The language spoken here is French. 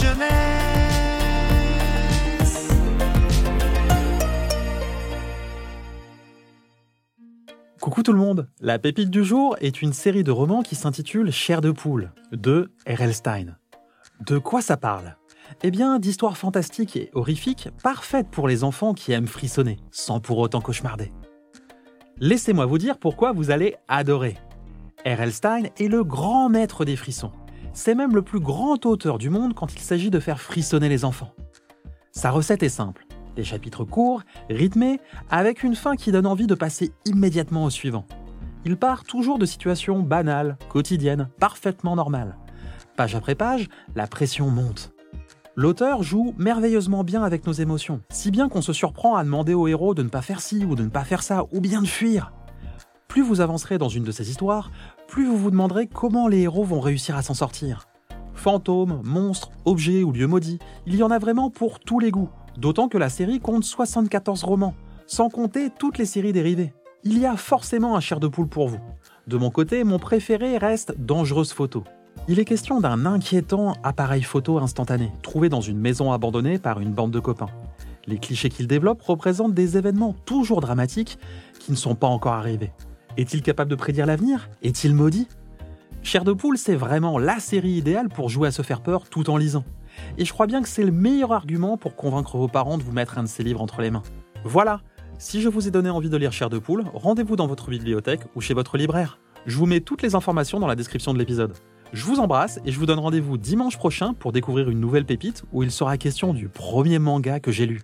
jeunesse. Coucou tout le monde La pépite du jour est une série de romans qui s'intitule Chair de poule de R.L. Stein. De quoi ça parle? Eh bien, d'histoires fantastiques et horrifiques, parfaites pour les enfants qui aiment frissonner, sans pour autant cauchemarder. Laissez-moi vous dire pourquoi vous allez adorer. R.L. Stein est le grand maître des frissons. C'est même le plus grand auteur du monde quand il s'agit de faire frissonner les enfants. Sa recette est simple. Des chapitres courts, rythmés, avec une fin qui donne envie de passer immédiatement au suivant. Il part toujours de situations banales, quotidiennes, parfaitement normales. Page après page, la pression monte. L'auteur joue merveilleusement bien avec nos émotions, si bien qu'on se surprend à demander au héros de ne pas faire ci ou de ne pas faire ça, ou bien de fuir. Plus vous avancerez dans une de ces histoires, plus vous vous demanderez comment les héros vont réussir à s'en sortir. Fantômes, monstres, objets ou lieux maudits, il y en a vraiment pour tous les goûts, d'autant que la série compte 74 romans, sans compter toutes les séries dérivées. Il y a forcément un chair de poule pour vous. De mon côté, mon préféré reste Dangereuse Photo. Il est question d'un inquiétant appareil photo instantané, trouvé dans une maison abandonnée par une bande de copains. Les clichés qu'il développe représentent des événements toujours dramatiques qui ne sont pas encore arrivés. Est-il capable de prédire l'avenir? Est-il maudit? Chair de poule, c'est vraiment la série idéale pour jouer à se faire peur tout en lisant. Et je crois bien que c'est le meilleur argument pour convaincre vos parents de vous mettre un de ces livres entre les mains. Voilà, si je vous ai donné envie de lire Chair de poule, rendez-vous dans votre bibliothèque ou chez votre libraire. Je vous mets toutes les informations dans la description de l'épisode. Je vous embrasse et je vous donne rendez-vous dimanche prochain pour découvrir une nouvelle pépite où il sera question du premier manga que j'ai lu.